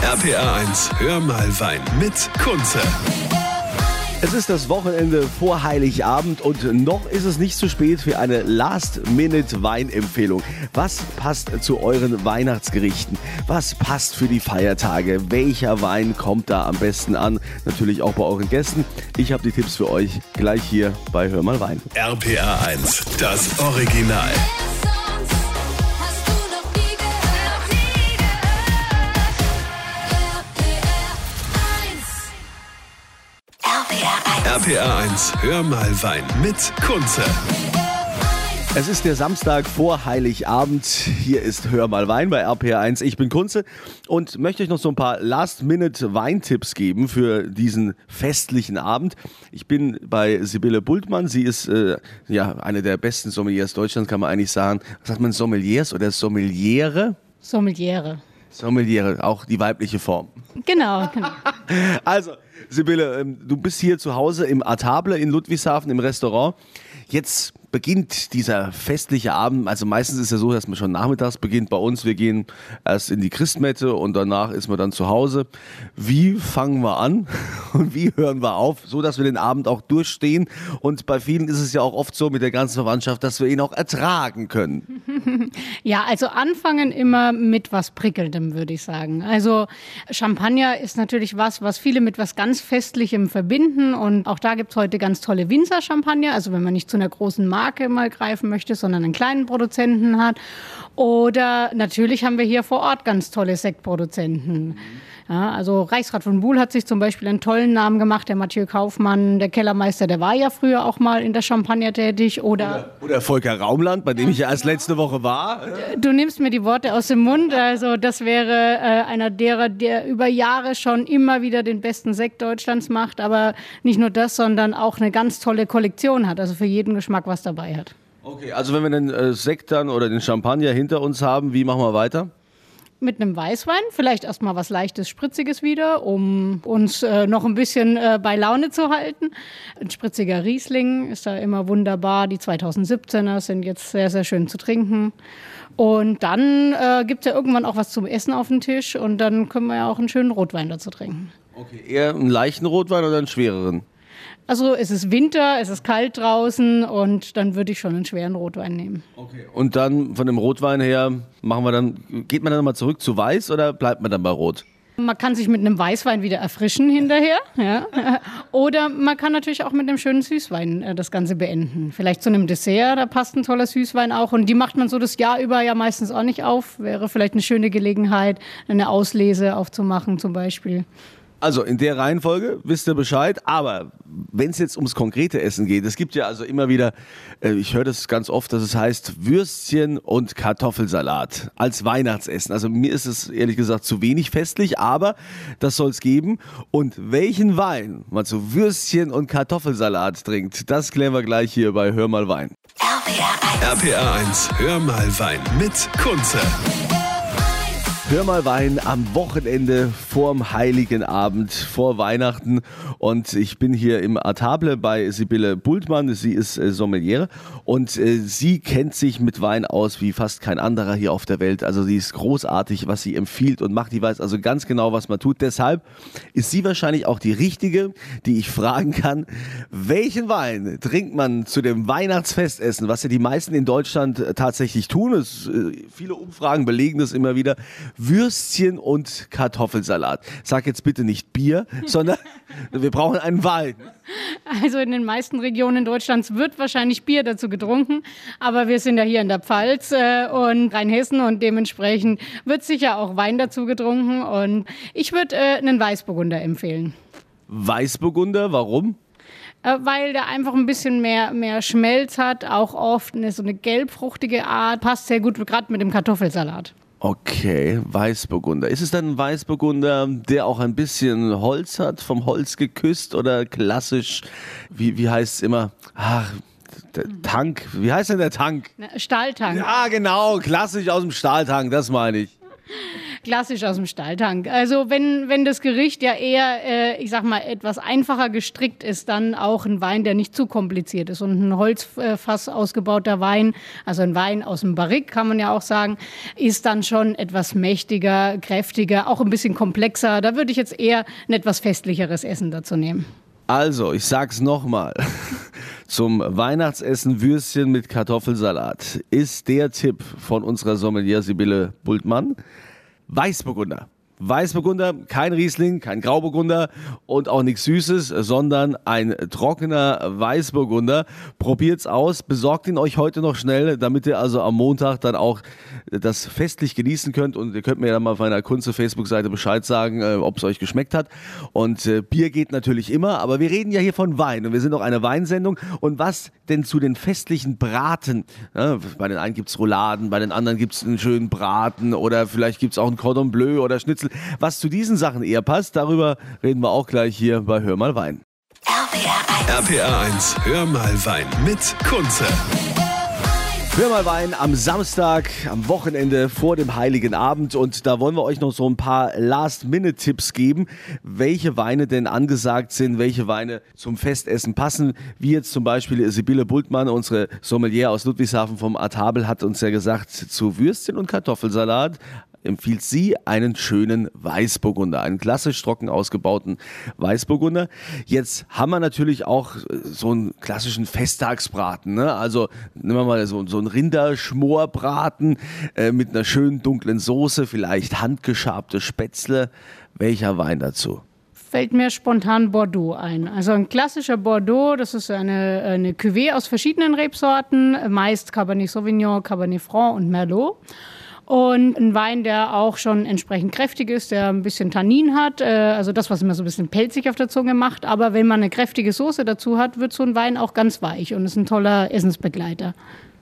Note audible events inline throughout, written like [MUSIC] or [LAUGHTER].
RPR 1, hör mal Wein mit Kunze. Es ist das Wochenende vor Heiligabend und noch ist es nicht zu spät für eine Last-Minute-Weinempfehlung. Was passt zu euren Weihnachtsgerichten? Was passt für die Feiertage? Welcher Wein kommt da am besten an? Natürlich auch bei euren Gästen. Ich habe die Tipps für euch gleich hier bei Hör mal Wein. RPR 1, das Original. RPR 1. RPR 1, hör mal Wein mit Kunze. Es ist der Samstag vor Heiligabend. Hier ist Hör mal Wein bei RPR1. Ich bin Kunze und möchte euch noch so ein paar Last-Minute-Weintipps geben für diesen festlichen Abend. Ich bin bei Sibylle Bultmann. Sie ist äh, ja eine der besten Sommeliers Deutschlands, kann man eigentlich sagen. Sagt man Sommeliers oder Sommeliere? Sommeliere. Sommeliere, auch die weibliche Form. Genau, genau. [LAUGHS] Also, Sibylle, ähm, du bist hier zu Hause im Artable in Ludwigshafen im Restaurant. Jetzt beginnt dieser festliche Abend. Also meistens ist ja so, dass man schon nachmittags beginnt. Bei uns, wir gehen erst in die Christmette und danach ist man dann zu Hause. Wie fangen wir an [LAUGHS] und wie hören wir auf, so dass wir den Abend auch durchstehen? Und bei vielen ist es ja auch oft so mit der ganzen Verwandtschaft, dass wir ihn auch ertragen können. [LAUGHS] Ja, also anfangen immer mit was Prickelndem, würde ich sagen. Also Champagner ist natürlich was, was viele mit was ganz Festlichem verbinden. Und auch da gibt's heute ganz tolle Winzer-Champagner. Also wenn man nicht zu einer großen Marke mal greifen möchte, sondern einen kleinen Produzenten hat. Oder natürlich haben wir hier vor Ort ganz tolle Sektproduzenten. Ja, also Reichsrat von Buhl hat sich zum Beispiel einen tollen Namen gemacht, der Mathieu Kaufmann, der Kellermeister, der war ja früher auch mal in der Champagner tätig. Oder Oder Volker Raumland, bei dem ich ja erst letzte Woche war. Du nimmst mir die Worte aus dem Mund. Also das wäre äh, einer derer, der über Jahre schon immer wieder den besten Sekt Deutschlands macht. Aber nicht nur das, sondern auch eine ganz tolle Kollektion hat. Also für jeden Geschmack was dabei hat. Okay, also wenn wir den äh, Sekt dann oder den Champagner hinter uns haben, wie machen wir weiter? Mit einem Weißwein, vielleicht erstmal was leichtes, spritziges wieder, um uns äh, noch ein bisschen äh, bei Laune zu halten. Ein spritziger Riesling ist da immer wunderbar. Die 2017er sind jetzt sehr, sehr schön zu trinken. Und dann äh, gibt es ja irgendwann auch was zum Essen auf den Tisch und dann können wir ja auch einen schönen Rotwein dazu trinken. Okay, eher einen leichten Rotwein oder einen schwereren? Also es ist Winter, es ist kalt draußen und dann würde ich schon einen schweren Rotwein nehmen. Okay. Und dann von dem Rotwein her machen wir dann, geht man dann nochmal zurück zu weiß oder bleibt man dann bei Rot? Man kann sich mit einem Weißwein wieder erfrischen hinterher. [LAUGHS] Ja. Oder man kann natürlich auch mit einem schönen Süßwein äh, das Ganze beenden. Vielleicht zu einem Dessert, da passt ein toller Süßwein auch. Und die macht man so das Jahr über ja meistens auch nicht auf. Wäre vielleicht eine schöne Gelegenheit, eine Auslese aufzumachen zum Beispiel. Also in der Reihenfolge wisst ihr Bescheid, aber wenn es jetzt ums konkrete Essen geht, es gibt ja also immer wieder, äh, ich höre das ganz oft, dass es heißt Würstchen und Kartoffelsalat als Weihnachtsessen. Also mir ist es ehrlich gesagt zu wenig festlich, aber das soll es geben. Und welchen Wein man zu Würstchen und Kartoffelsalat trinkt, das klären wir gleich hier bei Hör mal Wein. RPR 1. RPR 1, hör mal Wein mit Kunze. Hör mal Wein am Wochenende vorm Heiligen Abend, vor Weihnachten. Und ich bin hier im Artable bei Sibylle Bultmann. Sie ist äh, Sommeliere und äh, sie kennt sich mit Wein aus wie fast kein anderer hier auf der Welt. Also sie ist großartig, was sie empfiehlt und macht. Die weiß also ganz genau, was man tut. Deshalb ist sie wahrscheinlich auch die richtige, die ich fragen kann, welchen Wein trinkt man zu dem Weihnachtsfestessen, was ja die meisten in Deutschland äh, tatsächlich tun. Es, viele Umfragen belegen das immer wieder. Würstchen und Kartoffelsalat. Sag jetzt bitte nicht Bier, [LAUGHS] sondern wir brauchen einen Wein. Also in den meisten Regionen Deutschlands wird wahrscheinlich Bier dazu getrunken, aber wir sind ja hier in der Pfalz äh, und Rheinhessen und dementsprechend wird sicher auch Wein dazu getrunken und ich würde äh, einen Weißburgunder empfehlen. Weißburgunder, warum? Äh, weil der einfach ein bisschen mehr, mehr Schmelz hat, auch oft eine, so eine gelbfruchtige Art, passt sehr gut gerade mit dem Kartoffelsalat. Okay, Weißburgunder. Ist es dann ein Weißburgunder, der auch ein bisschen Holz hat, vom Holz geküsst oder klassisch, wie, wie heißt es immer? Ach, der Tank. Wie heißt denn der Tank? Stahltank. Ja, genau, klassisch aus dem Stahltank, das meine ich. Klassisch aus dem Stalltank. Also wenn, wenn das Gericht ja eher, äh, ich sag mal, etwas einfacher gestrickt ist, dann auch ein Wein, der nicht zu kompliziert ist. Und ein Holzfass ausgebauter Wein, also ein Wein aus dem Barrique, kann man ja auch sagen, ist dann schon etwas mächtiger, kräftiger, auch ein bisschen komplexer. Da würde ich jetzt eher ein etwas festlicheres Essen dazu nehmen. Also, ich sag's nochmal. [LAUGHS] Zum Weihnachtsessen Würstchen mit Kartoffelsalat ist der Tipp von unserer Sommelier Sibylle Bultmann. Weißburgunder. Weißburgunder, kein Riesling, kein Grauburgunder und auch nichts Süßes, sondern ein trockener Weißburgunder. Probiert's aus, besorgt ihn euch heute noch schnell, damit ihr also am Montag dann auch das festlich genießen könnt. Und ihr könnt mir dann mal auf meiner Kunze Facebook-Seite Bescheid sagen, äh, ob es euch geschmeckt hat. Und äh, Bier geht natürlich immer, aber wir reden ja hier von Wein und wir sind auch eine Weinsendung. Und was denn zu den festlichen Braten? Ja, bei den einen gibt's Rouladen, bei den anderen gibt's einen schönen Braten oder vielleicht gibt's auch ein Cordon Bleu oder Schnitzel. Was zu diesen Sachen eher passt, darüber reden wir auch gleich hier bei Hör mal Wein. RPR 1, hör mal Wein mit Kunze. Hör mal Wein am Samstag, am Wochenende vor dem Heiligen Abend. Und da wollen wir euch noch so ein paar Last-Minute-Tipps geben, welche Weine denn angesagt sind, welche Weine zum Festessen passen, wie jetzt zum Beispiel Sibylle Bultmann, unsere Sommelier aus Ludwigshafen vom Artabel, hat uns ja gesagt, zu Würstchen und Kartoffelsalat empfiehlt sie einen schönen Weißburgunder, einen klassisch trocken ausgebauten Weißburgunder. Jetzt haben wir natürlich auch äh, so einen klassischen Festtagsbraten. Ne? Also nehmen wir mal so, so einen Rinderschmorbraten äh, mit einer schönen dunklen Soße, vielleicht handgeschabte Spätzle. Welcher Wein dazu? fällt mir spontan Bordeaux ein. Also ein klassischer Bordeaux, das ist eine, eine Cuvée aus verschiedenen Rebsorten, meist Cabernet Sauvignon, Cabernet Franc und Merlot. Und ein Wein, der auch schon entsprechend kräftig ist, der ein bisschen Tannin hat, äh, also das, was immer so ein bisschen pelzig auf der Zunge macht. Aber wenn man eine kräftige Soße dazu hat, wird so ein Wein auch ganz weich und ist ein toller Essensbegleiter.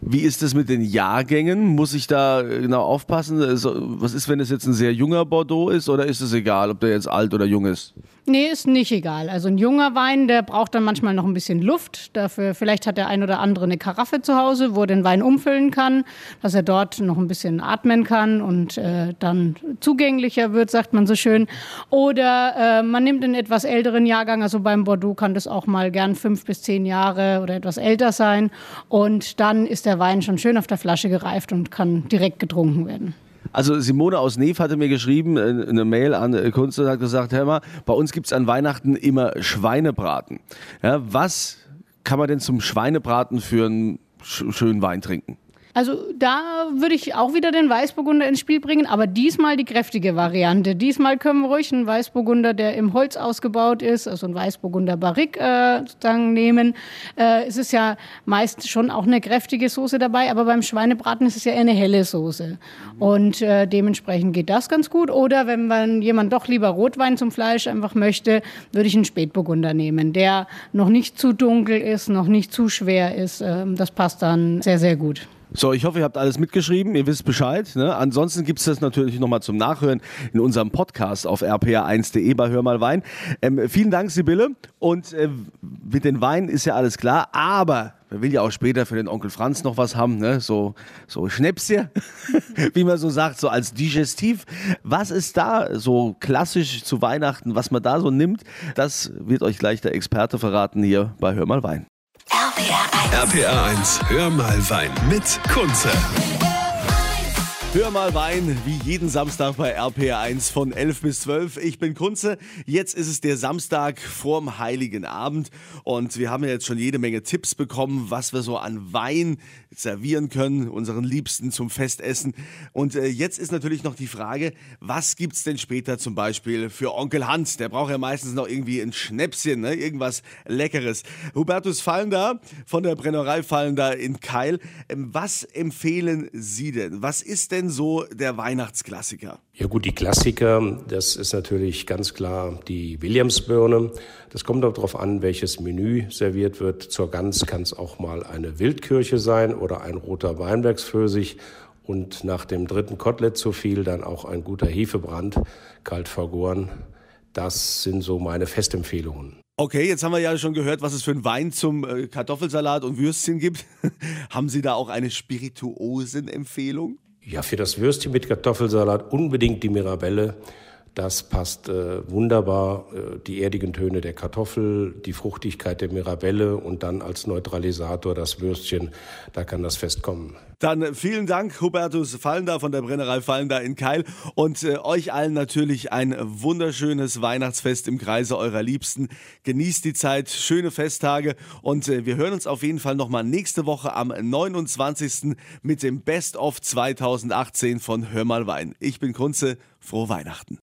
Wie ist es mit den Jahrgängen? Muss ich da äh, genau aufpassen? Was ist, wenn es jetzt ein sehr junger Bordeaux ist oder ist es egal, ob der jetzt alt oder jung ist? Nee, ist nicht egal. Also ein junger Wein, der braucht dann manchmal noch ein bisschen Luft. Dafür, vielleicht hat der ein oder andere eine Karaffe zu Hause, wo er den Wein umfüllen kann, dass er dort noch ein bisschen atmen kann und äh, dann zugänglicher wird, sagt man so schön. Oder äh, man nimmt einen etwas älteren Jahrgang, also beim Bordeaux kann das auch mal gern fünf bis zehn Jahre oder etwas älter sein. Und dann ist der Wein schon schön auf der Flasche gereift und kann direkt getrunken werden. Also Simone aus Neef hatte mir geschrieben, äh, eine Mail an äh, Kunst und hat gesagt, hör mal, bei uns gibt es an Weihnachten immer Schweinebraten. Ja, was kann man denn zum Schweinebraten für einen sch schönen Wein trinken? Also da würde ich auch wieder den Weißburgunder ins Spiel bringen, aber diesmal die kräftige Variante. Diesmal können wir ruhig einen Weißburgunder, der im Holz ausgebaut ist, also einen Weißburgunder Barrique äh, sozusagen nehmen. Äh, es ist ja meist schon auch eine kräftige Soße dabei, aber beim Schweinebraten ist es ja eher eine helle Soße. Und äh, dementsprechend geht das ganz gut. Oder wenn man jemand doch lieber Rotwein zum Fleisch einfach möchte, würde ich einen Spätburgunder nehmen, der noch nicht zu dunkel ist, noch nicht zu schwer ist. Ähm, das passt dann sehr, sehr gut. So, ich hoffe, ihr habt alles mitgeschrieben, ihr wisst Bescheid. Ne? Ansonsten gibt es das natürlich nochmal zum Nachhören in unserem Podcast auf rpa1.de bei Hör mal Wein. Ähm, vielen Dank, Sibylle. Und äh, mit den Weinen ist ja alles klar, aber man will ja auch später für den Onkel Franz noch was haben, ne? so, so Schnäpschen, [LAUGHS] wie man so sagt, so als Digestiv. Was ist da so klassisch zu Weihnachten, was man da so nimmt? Das wird euch gleich der Experte verraten hier bei Hör mal Wein. RPR 1, hör mal Wein mit Kunze. Hör mal Wein, wie jeden Samstag bei RPR1 von 11 bis 12. Ich bin Kunze. Jetzt ist es der Samstag vorm Heiligen Abend und wir haben ja jetzt schon jede Menge Tipps bekommen, was wir so an Wein servieren können, unseren Liebsten zum Festessen. Und äh, jetzt ist natürlich noch die Frage, was gibt's denn später zum Beispiel für Onkel Hans? Der braucht ja meistens noch irgendwie ein Schnäpschen, ne? irgendwas Leckeres. Hubertus Fallender von der Brennerei Fallender in Keil. Ähm, was empfehlen Sie denn? Was ist denn so der Weihnachtsklassiker? Ja gut, die Klassiker, das ist natürlich ganz klar die Williamsbirne. Das kommt auch darauf an, welches Menü serviert wird. Zur Gans kann es auch mal eine Wildkirche sein oder ein roter Weinbergsfösig. Und nach dem dritten Kotelett zu viel dann auch ein guter Hefebrand, kalt vergoren. Das sind so meine Festempfehlungen. Okay, jetzt haben wir ja schon gehört, was es für einen Wein zum äh, Kartoffelsalat und Würstchen gibt. [LAUGHS] haben Sie da auch eine Spirituosenempfehlung? Ja, für das Würstchen mit Kartoffelsalat unbedingt die Mirabelle. Das passt äh, wunderbar. Äh, die erdigen Töne der Kartoffel, die Fruchtigkeit der Mirabelle und dann als Neutralisator das Würstchen. Da kann das Fest kommen. Dann äh, vielen Dank, Hubertus Fallender von der Brennerei Fallender in Keil. Und äh, euch allen natürlich ein wunderschönes Weihnachtsfest im Kreise eurer Liebsten. Genießt die Zeit, schöne Festtage. Und äh, wir hören uns auf jeden Fall nochmal nächste Woche am 29. mit dem Best of 2018 von Hör mal Wein. Ich bin Kunze. Frohe Weihnachten.